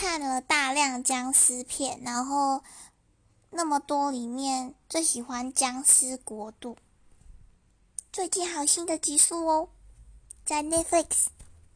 看了大量僵尸片然后那么多里面最喜欢僵尸国度。最近好新的集数哦在 netflix